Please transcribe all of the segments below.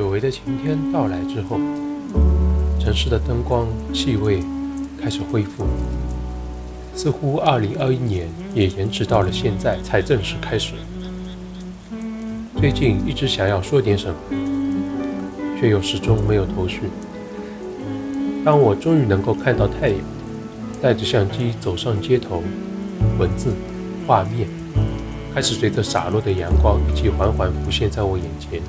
久违的晴天到来之后，城市的灯光、气味开始恢复。似乎2021年也延迟到了现在才正式开始。最近一直想要说点什么，却又始终没有头绪。当我终于能够看到太阳，带着相机走上街头，文字、画面开始随着洒落的阳光一起缓缓浮现在我眼前。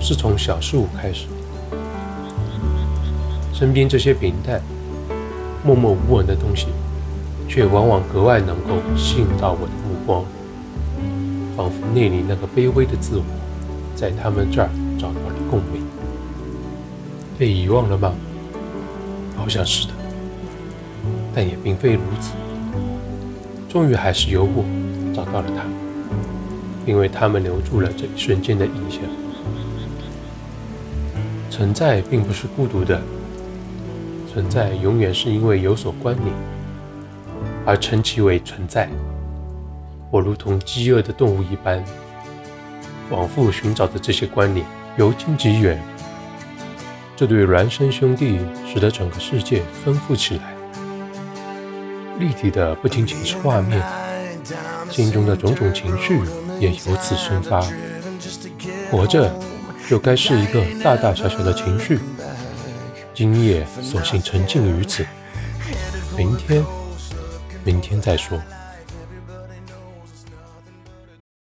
是从小事物开始，身边这些平淡、默默无闻的东西，却往往格外能够吸引到我的目光，仿佛内里那个卑微的自我，在他们这儿找到了共鸣。被遗忘了吗？好像是的，但也并非如此。终于还是有我找到了他，因为他们留住了这一瞬间的印象。存在并不是孤独的，存在永远是因为有所关联而称其为存在。我如同饥饿的动物一般，往复寻找着这些关联，由近及远。这对孪生兄弟使得整个世界丰富起来，立体的不仅仅是画面，心中的种种情绪也由此生发。活着。就该是一个大大小小的情绪，今夜索性沉浸于此，明天，明天再说。